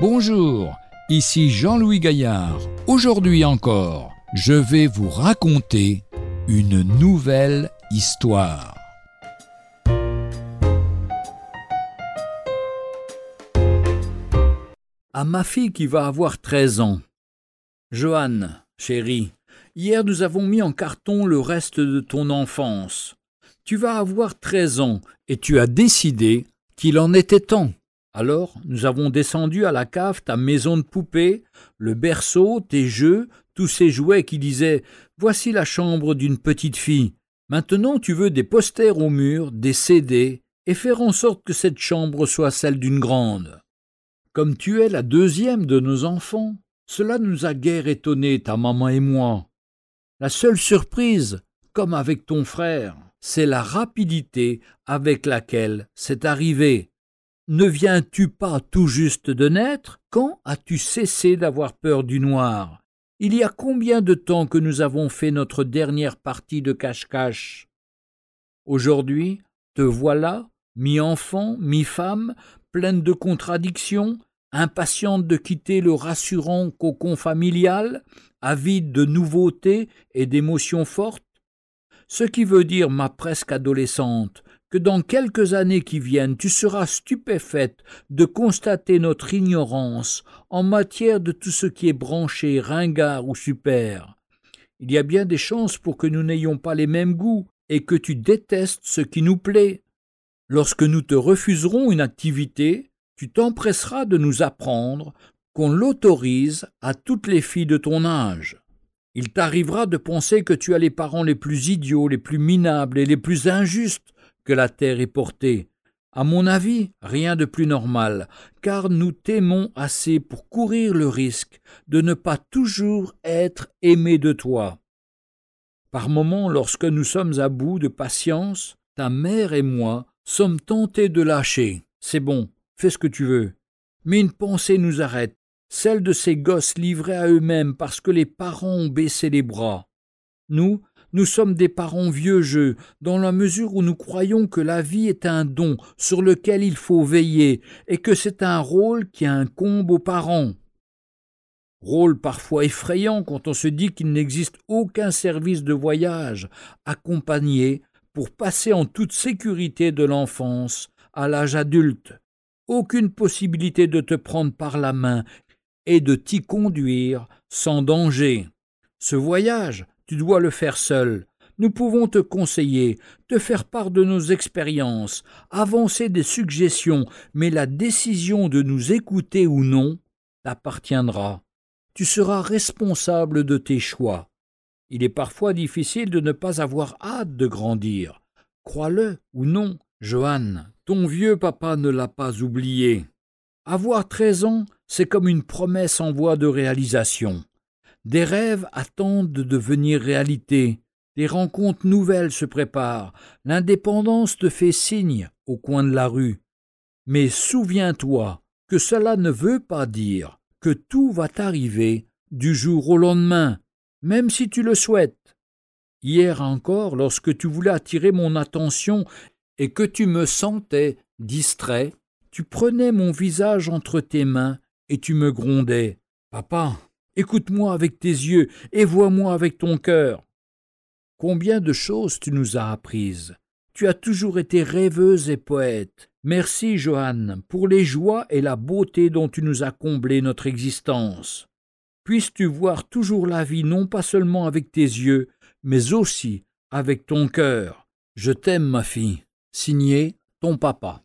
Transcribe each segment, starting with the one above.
Bonjour, ici Jean-Louis Gaillard. Aujourd'hui encore, je vais vous raconter une nouvelle histoire. À ma fille qui va avoir 13 ans. Joanne, chérie, hier nous avons mis en carton le reste de ton enfance. Tu vas avoir 13 ans et tu as décidé qu'il en était temps. Alors nous avons descendu à la cave ta maison de poupée, le berceau, tes jeux, tous ces jouets qui disaient Voici la chambre d'une petite fille. Maintenant tu veux des posters au mur, des CD, et faire en sorte que cette chambre soit celle d'une grande. Comme tu es la deuxième de nos enfants, cela nous a guère étonnés, ta maman et moi. La seule surprise, comme avec ton frère, c'est la rapidité avec laquelle c'est arrivé. Ne viens-tu pas tout juste de naître? Quand as-tu cessé d'avoir peur du noir? Il y a combien de temps que nous avons fait notre dernière partie de cache-cache? Aujourd'hui, te voilà, mi-enfant, mi-femme, pleine de contradictions, impatiente de quitter le rassurant cocon familial, avide de nouveautés et d'émotions fortes? Ce qui veut dire, ma presque adolescente, que dans quelques années qui viennent tu seras stupéfaite de constater notre ignorance en matière de tout ce qui est branché, ringard ou super. Il y a bien des chances pour que nous n'ayons pas les mêmes goûts et que tu détestes ce qui nous plaît. Lorsque nous te refuserons une activité, tu t'empresseras de nous apprendre qu'on l'autorise à toutes les filles de ton âge. Il t'arrivera de penser que tu as les parents les plus idiots, les plus minables et les plus injustes que la terre est portée. À mon avis, rien de plus normal, car nous t'aimons assez pour courir le risque de ne pas toujours être aimés de toi. Par moments, lorsque nous sommes à bout de patience, ta mère et moi sommes tentés de lâcher. C'est bon, fais ce que tu veux. Mais une pensée nous arrête, celle de ces gosses livrés à eux-mêmes parce que les parents ont baissé les bras. Nous, nous sommes des parents vieux jeux, dans la mesure où nous croyons que la vie est un don sur lequel il faut veiller, et que c'est un rôle qui incombe aux parents. Rôle parfois effrayant quand on se dit qu'il n'existe aucun service de voyage accompagné pour passer en toute sécurité de l'enfance à l'âge adulte, aucune possibilité de te prendre par la main et de t'y conduire sans danger. Ce voyage, tu dois le faire seul. Nous pouvons te conseiller, te faire part de nos expériences, avancer des suggestions, mais la décision de nous écouter ou non t'appartiendra. Tu seras responsable de tes choix. Il est parfois difficile de ne pas avoir hâte de grandir. Crois-le ou non, Johanne, ton vieux papa ne l'a pas oublié. Avoir treize ans, c'est comme une promesse en voie de réalisation. Des rêves attendent de devenir réalité. Des rencontres nouvelles se préparent. L'indépendance te fait signe au coin de la rue. Mais souviens-toi que cela ne veut pas dire que tout va t'arriver du jour au lendemain, même si tu le souhaites. Hier encore, lorsque tu voulais attirer mon attention et que tu me sentais distrait, tu prenais mon visage entre tes mains et tu me grondais. Papa, Écoute-moi avec tes yeux et vois-moi avec ton cœur. Combien de choses tu nous as apprises. Tu as toujours été rêveuse et poète. Merci, Johanne, pour les joies et la beauté dont tu nous as comblé notre existence. Puisses-tu voir toujours la vie non pas seulement avec tes yeux, mais aussi avec ton cœur. Je t'aime, ma fille. Signé ton papa.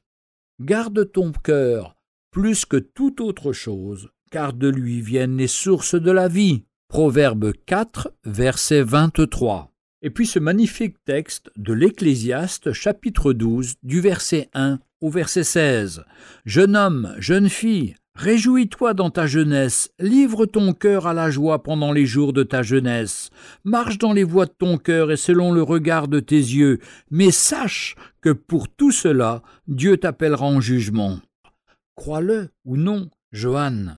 Garde ton cœur plus que toute autre chose, car de lui viennent les sources de la vie. Proverbe 4, verset 23. Et puis ce magnifique texte de l'Ecclésiaste chapitre 12 du verset 1 au verset 16. Jeune homme, jeune fille, Réjouis-toi dans ta jeunesse, livre ton cœur à la joie pendant les jours de ta jeunesse, marche dans les voies de ton cœur et selon le regard de tes yeux, mais sache que pour tout cela, Dieu t'appellera en jugement. Crois-le ou non, Johanne.